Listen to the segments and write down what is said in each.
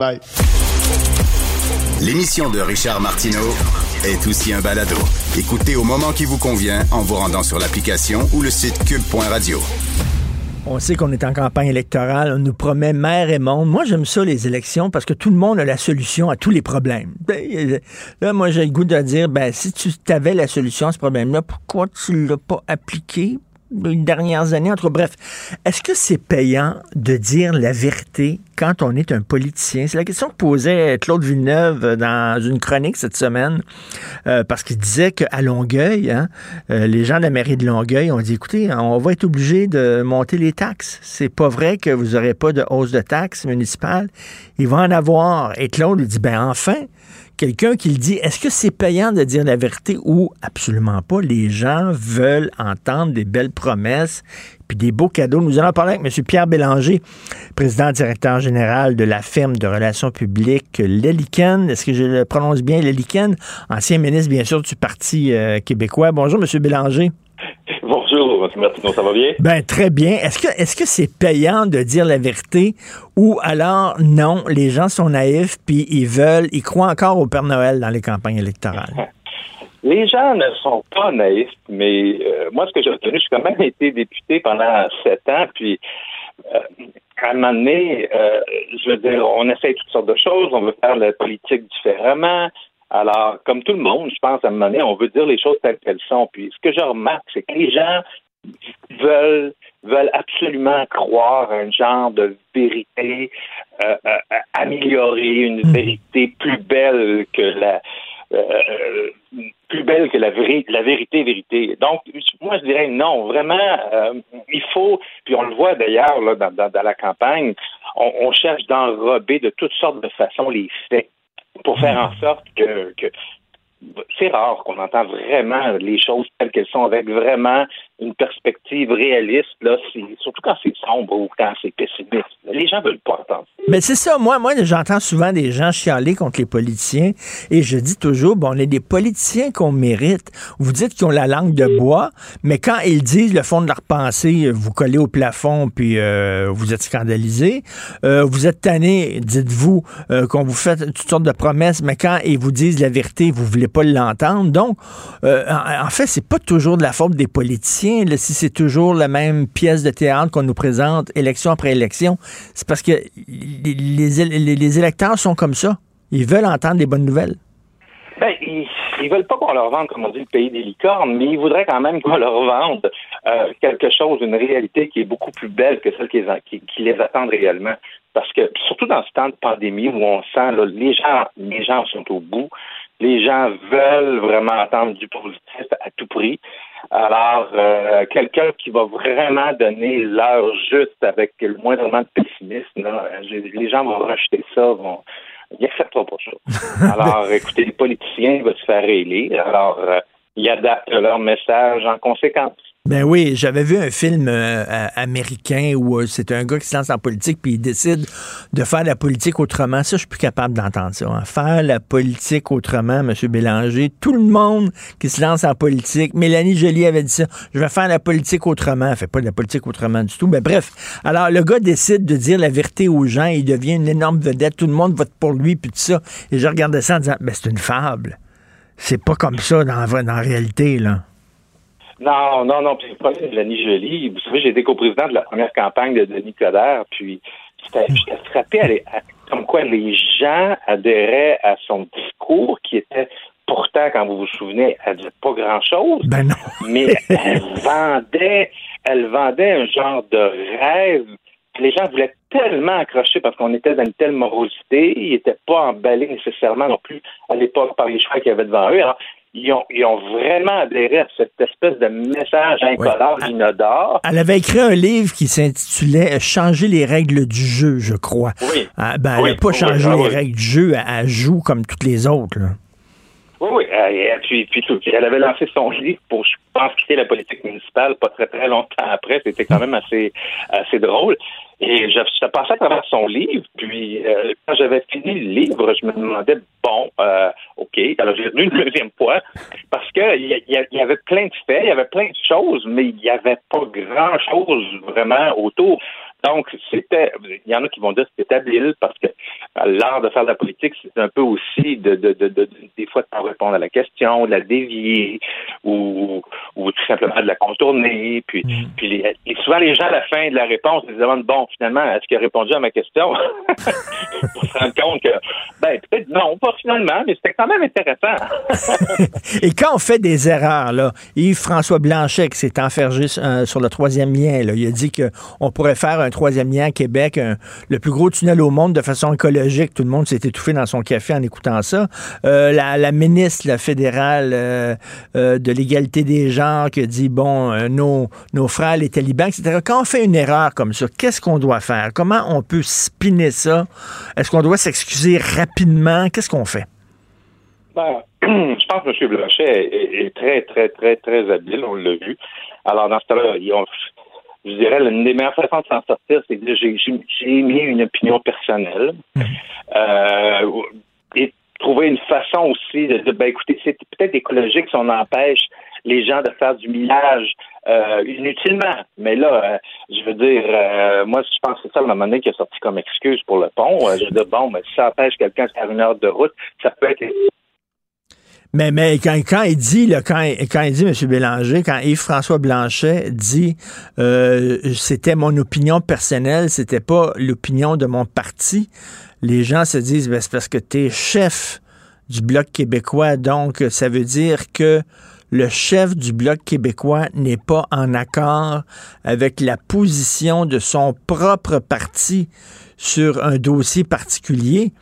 Bye. L'émission de Richard Martineau est aussi un balado. Écoutez au moment qui vous convient en vous rendant sur l'application ou le site cube.radio. On sait qu'on est en campagne électorale, on nous promet mer et monde. Moi, j'aime ça, les élections, parce que tout le monde a la solution à tous les problèmes. Ben, là, moi, j'ai le goût de dire, ben, si tu avais la solution à ce problème-là, pourquoi tu l'as pas appliqué? Dernières années. Entre bref, est-ce que c'est payant de dire la vérité quand on est un politicien? C'est la question que posait Claude Villeneuve dans une chronique cette semaine, euh, parce qu'il disait qu'à Longueuil, hein, euh, les gens de la mairie de Longueuil ont dit, écoutez, on va être obligé de monter les taxes. C'est pas vrai que vous n'aurez pas de hausse de taxes municipales. Il va en avoir. Et Claude dit, ben enfin, quelqu'un qui le dit, est-ce que c'est payant de dire la vérité ou absolument pas? Les gens veulent entendre des belles promesses puis des beaux cadeaux. Nous allons parler avec M. Pierre Bélanger, président directeur général de la firme de relations publiques Leliken. Est-ce que je le prononce bien, Leliken? Ancien ministre, bien sûr, du Parti euh, québécois. Bonjour, M. Bélanger. Bonjour, Ça va bien? Ben, très bien. Est-ce que est-ce que c'est payant de dire la vérité ou alors non, les gens sont naïfs puis ils veulent, ils croient encore au Père Noël dans les campagnes électorales? Les gens ne sont pas naïfs, mais euh, moi, ce que j'ai retenu, j'ai quand même été député pendant sept ans, puis euh, à un moment donné, euh, je veux dire, on essaie toutes sortes de choses, on veut faire la politique différemment, alors, comme tout le monde, je pense, à un moment donné, on veut dire les choses telles qu'elles sont. Puis, ce que je remarque, c'est que les gens veulent veulent absolument croire un genre de vérité euh, euh, améliorée, une hmm. vérité plus belle que la euh, plus belle que la, la vérité vérité. Donc, moi, je dirais non, vraiment, il faut, puis on le voit d'ailleurs là, dans, dans, la campagne, on, on cherche d'enrober de toutes sortes de façons les faits pour faire en sorte que, que c'est rare qu'on entend vraiment les choses telles qu'elles sont avec vraiment une perspective réaliste, là, surtout quand c'est sombre ou quand c'est pessimiste. Les gens veulent pas entendre. Mais c'est ça, moi, moi j'entends souvent des gens chialer contre les politiciens et je dis toujours, bon, on est des politiciens qu'on mérite. Vous dites qu'ils ont la langue de bois, mais quand ils disent le fond de leur pensée, vous collez au plafond puis euh, vous êtes scandalisé. Euh, vous êtes tanné, dites-vous, euh, qu'on vous fait toutes sortes de promesses, mais quand ils vous disent la vérité, vous voulez pas l'entendre. Donc, en, en fait, c'est pas toujours de la faute des politiciens si c'est toujours la même pièce de théâtre qu'on nous présente élection après élection. C'est parce que les, électeurs sont comme ça. Ils veulent entendre des bonnes nouvelles. Ben, ils, ne veulent pas qu'on leur vende, comme on dit, le pays des licornes, mais ils voudraient quand même qu'on leur vende euh, quelque chose, une réalité qui est beaucoup plus belle que celle qui les, attendent réellement. Parce que, surtout dans ce temps de pandémie où on sent, là, les gens, les gens sont au bout, les gens veulent vraiment entendre du positif à tout prix. Alors, euh, quelqu'un qui va vraiment donner l'heure juste avec le moindrement de pessimisme, là, les gens vont rejeter ça, vont, ils n'accepteront pas ça. Alors, écoutez, les politiciens vont se faire élire. Alors, euh, ils adaptent leur message en conséquence. Ben oui, j'avais vu un film euh, américain où euh, c'est un gars qui se lance en politique puis il décide de faire la politique autrement. Ça, je suis plus capable d'entendre ça. Hein. Faire la politique autrement, M. Bélanger. Tout le monde qui se lance en politique. Mélanie Joly avait dit ça. Je vais faire la politique autrement. Elle fait pas de la politique autrement du tout. Mais bref. Alors, le gars décide de dire la vérité aux gens. Il devient une énorme vedette. Tout le monde vote pour lui puis tout ça. Et je regardais ça en disant, ben, c'est une fable. C'est pas comme ça dans, dans la réalité, là. Non, non, non. Puis le problème de Mélanie Jolie, vous savez, j'ai été coprésident de la première campagne de Denis Coderre, puis j'étais frappé à, comme quoi les gens adhéraient à son discours qui était pourtant, quand vous vous souvenez, elle disait pas grand-chose. Ben non. mais elle vendait, elle vendait un genre de rêve. Les gens voulaient tellement accrocher parce qu'on était dans une telle morosité, ils n'étaient pas emballés nécessairement non plus à l'époque par les choix qu'il y avait devant eux. Alors, ils ont, vraiment adhéré à cette espèce de message incolore, inodore. Elle avait écrit un livre qui s'intitulait Changer les règles du jeu, je crois. Oui. Ah, ben, elle n'a pas changé ah les règles du jeu, elle, joue comme toutes les autres. Oui, oui. Et puis, puis, elle avait lancé son livre pour, je pense, quitter la politique municipale pas très, très longtemps après. C'était quand même assez, assez drôle. Et je, je passais à travers son livre, puis euh, quand j'avais fini le livre, je me demandais, bon, euh, Alors j'ai venu une deuxième fois, parce que il y, avait plein de faits, il y avait plein de choses, mais il n'y avait pas grand-chose vraiment autour. Donc, c'était, il y en a qui vont dire que c'était habile parce que euh, l'art de faire de la politique, c'est un peu aussi de, de, de, de, des fois de pas répondre à la question, de la dévier ou, ou tout simplement de la contourner. Puis, mm. puis les, et souvent les gens à la fin de la réponse ils se demandent bon, finalement, est-ce qu'il a répondu à ma question? Pour se rendre compte que ben peut-être non, pas finalement, mais c'était quand même intéressant. et quand on fait des erreurs, là, Yves-François Blanchet qui s'est enfergé euh, sur le troisième lien, là, il a dit qu'on pourrait faire un troisième lien à Québec, le plus gros tunnel au monde de façon écologique. Tout le monde s'est étouffé dans son café en écoutant ça. Euh, la, ministre fédérale euh, de l'égalité des genres qui dit, bon, nos, nos frères, les talibans, etc. Quand on fait une erreur comme ça, qu'est-ce qu'on doit faire? Comment on peut spinner ça? Est-ce qu'on doit s'excuser rapidement? Qu'est-ce qu'on fait? Ben, je pense que M. Blanchet est, très, très, très, très habile, on l'a vu. Alors, dans ce cas-là, je dirais, l'une des meilleures façons de s'en sortir, c'est que j'ai mis une opinion personnelle. Mhm. Euh, et trouver une façon aussi de dire, ben écoutez, c'est peut-être écologique si on empêche les gens de faire du millage euh, inutilement. Mais là, euh, je veux dire, moi, je pense que c'est ça, le moment donné, qui a sorti comme excuse pour le pont. je veux dire, bon, mais si ça empêche quelqu'un de faire une heure de route, ça peut être mais, mais quand, quand il dit, là, quand, quand il dit, M. Bélanger, quand Yves-François Blanchet dit euh, c'était mon opinion personnelle, c'était pas l'opinion de mon parti, les gens se disent ben, c'est parce que tu es chef du Bloc québécois, donc ça veut dire que le chef du Bloc québécois n'est pas en accord avec la position de son propre parti sur un dossier particulier.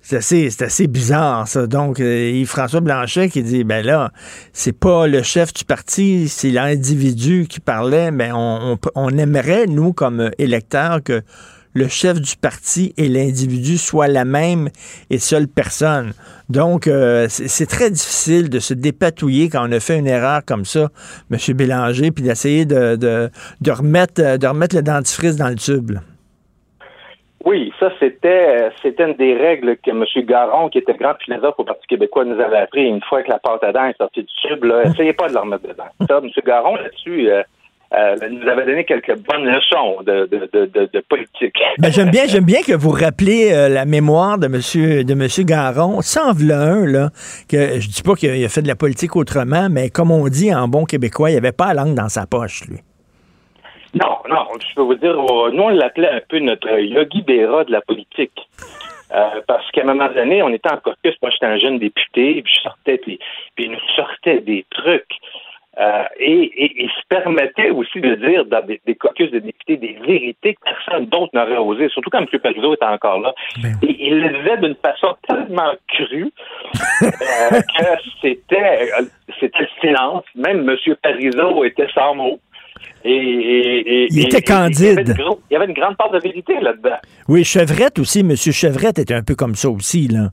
C'est assez, assez, bizarre, ça. Donc, euh, Yves-François Blanchet qui dit, ben là, c'est pas le chef du parti, c'est l'individu qui parlait, mais on, aimerait, nous, comme électeurs, que le chef du parti et l'individu soient la même et seule personne. Donc, euh, c'est très difficile de se dépatouiller quand on a fait une erreur comme ça, M. Bélanger, puis d'essayer de, de, de, remettre, de remettre le dentifrice dans le tube. Oui, ça c'était c'était une des règles que M. Garon, qui était grand philosophe au Parti québécois, nous avait appris une fois que la pâte à dents est sortie du tube. Là, essayez pas de la remettre dedans. Ça, M. Garon là-dessus. Euh, euh, nous avait donné quelques bonnes leçons de, de, de, de politique. Ben, j'aime bien, j'aime bien que vous rappelez euh, la mémoire de Monsieur de Monsieur Garon. Sans un là, que je dis pas qu'il a fait de la politique autrement, mais comme on dit en bon québécois, il avait pas la langue dans sa poche, lui. Non, non, je peux vous dire, euh, nous, on l'appelait un peu notre Yogi Berra de la politique. Euh, parce qu'à un moment donné, on était en caucus, moi j'étais un jeune député, puis je sortais, puis, puis il nous sortait des trucs. Euh, et, il se permettait aussi de dire dans des, caucus de députés des vérités que personne d'autre n'aurait osé, surtout quand M. Parizeau était encore là. Ben et il le disait d'une façon tellement crue que c'était, c'était le silence. Même M. Parizeau était sans mots. Et, il était candide. il, y avait une grande part de vérité là-dedans. Oui, Chevrette aussi, M. Chevrette était un peu comme ça aussi. Là.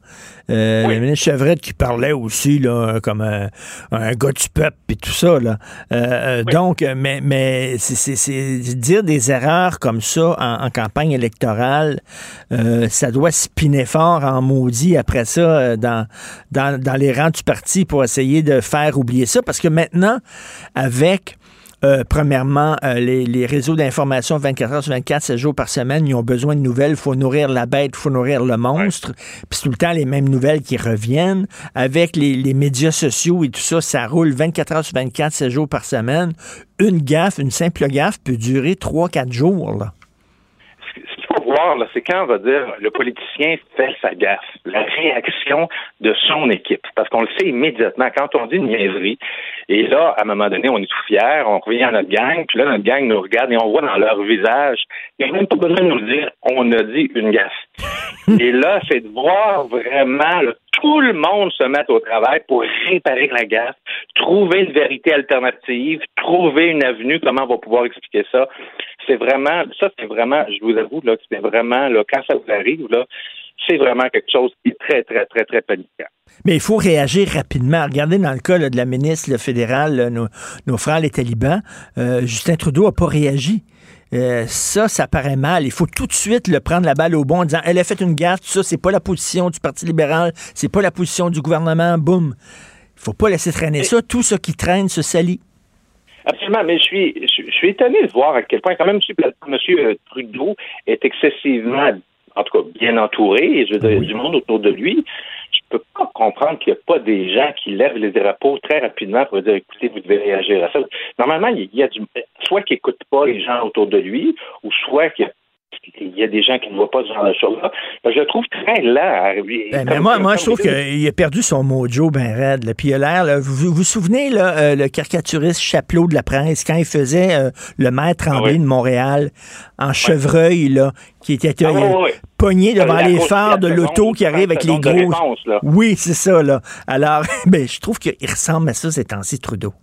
Euh, oui. Chevrette qui parlait aussi là, comme un, gars du peuple et tout ça. Là. Euh, euh, donc, mais, mais c'est dire des erreurs comme ça en, campagne électorale, ça doit spinner fort en maudit après ça dans, dans, dans les rangs du parti pour essayer de faire oublier ça. Parce que maintenant, avec euh, premièrement, euh, les, réseaux d'information 24 heures sur 24, 7 jours par semaine, ils ont besoin de nouvelles. Il faut nourrir la bête, il faut nourrir le monstre. Puis c'est tout le temps les mêmes nouvelles qui reviennent. Avec les, médias sociaux et tout ça, ça roule 24 heures sur 24, 7 jours par semaine. Une gaffe, une simple gaffe peut durer 3-4 jours. Là c'est quand on va dire le politicien fait sa gaffe, la réaction de son équipe. Parce qu'on le sait immédiatement. Quand on dit une niaiserie, et là, à un moment donné, on est tout fiers, on revient à notre gang, puis là, notre gang nous regarde et on voit dans leur visage, il n'y a même pas besoin de nous dire on a dit une gaffe. et là, c'est de voir vraiment tout le monde se mettre au travail pour réparer la gaffe, trouver une vérité alternative, trouver une avenue, comment on va pouvoir expliquer ça? C'est vraiment, ça c'est vraiment, je vous avoue, là, c'est vraiment, là, quand ça vous arrive, là, c'est vraiment quelque chose qui est très, très, très, très paniquant. Mais il faut réagir rapidement. Regardez dans le cas de la ministre fédérale, nos, frères les talibans, euh, Justin Trudeau n'a pas réagi. Euh, ça, ça paraît mal. Il faut tout de suite le prendre la balle au bon en disant elle a fait une gaffe, tout ça, c'est pas la position du Parti libéral, c'est pas la position du gouvernement, boum. Il faut pas laisser traîner ça. Tout ce qui traîne se salit. Absolument, mais je suis, je, suis étonné de voir à quel point, quand même, M. Trudeau est excessivement, en tout cas, bien entouré, et je veux dire, du monde autour de lui. Peux pas comprendre qu'il n'y a pas des gens qui lèvent les drapeaux très rapidement pour dire, écoutez, vous devez réagir à ça. Normalement, il y a du, soit qu'il n'écoute pas les gens autour de lui, ou soit qu'il y a il y a des gens qui ne voient pas ce genre de choses-là. Je le trouve très là. Ben, moi, moi je trouve qu'il a perdu son mojo ben raide. Puis il a l'air, vous, vous souvenez, là, euh, le caricaturiste Chapelot de la presse, quand il faisait euh, le maître en ah de Montréal, en chevreuil, là, qui était ah pogné devant les phares de l'auto qui arrive avec les gros... oui, c'est ça, là. Alors, ben, je trouve qu'il ressemble à ça ces temps-ci, Trudeau.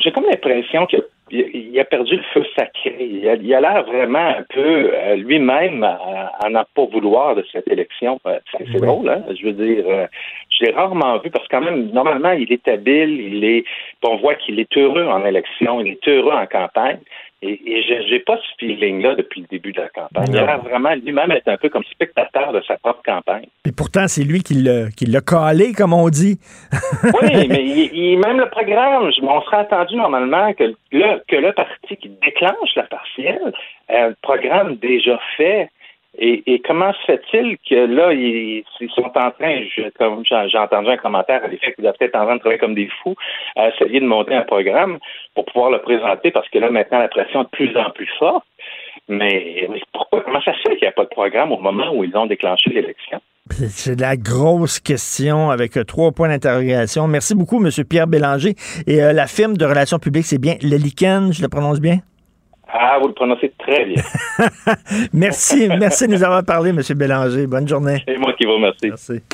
J'ai comme l'impression que il, a perdu le feu sacré. Il a l'air vraiment un peu euh, lui-même à, n'en pas vouloir de cette élection. Euh, c'est drôle, hein? Je veux dire, euh, je l'ai rarement vu parce que quand même, normalement, il est habile, il est, on voit qu'il est heureux en élection, il est heureux en campagne. Et, et j'ai pas ce feeling-là depuis le début de la campagne. Il a vraiment lui-même être un peu comme spectateur de sa propre campagne. Et pourtant, c'est lui qui l'a calé, comme on dit. oui, mais il, même le programme, on serait attendu normalement que le, que le parti qui déclenche la partielle, un programme déjà fait, et, comment se fait-il que là, ils, sont en train, comme j'ai entendu un commentaire à l'effet qu'ils doivent être en train de travailler comme des fous à essayer de monter un programme pour pouvoir le présenter parce que là, maintenant, la pression est de plus en plus forte. Mais, pourquoi, comment ça se fait qu'il n'y a pas de programme au moment où ils ont déclenché l'élection? C'est la grosse question avec trois points d'interrogation. Merci beaucoup, M. Pierre Bélanger. Et euh, la firme de relations publiques, c'est bien Lichen, je le prononce bien? Ah, vous le prononcez très bien. merci, merci de nous avoir parlé, M. Bélanger. Bonne journée. C'est moi qui vous remercie. Merci.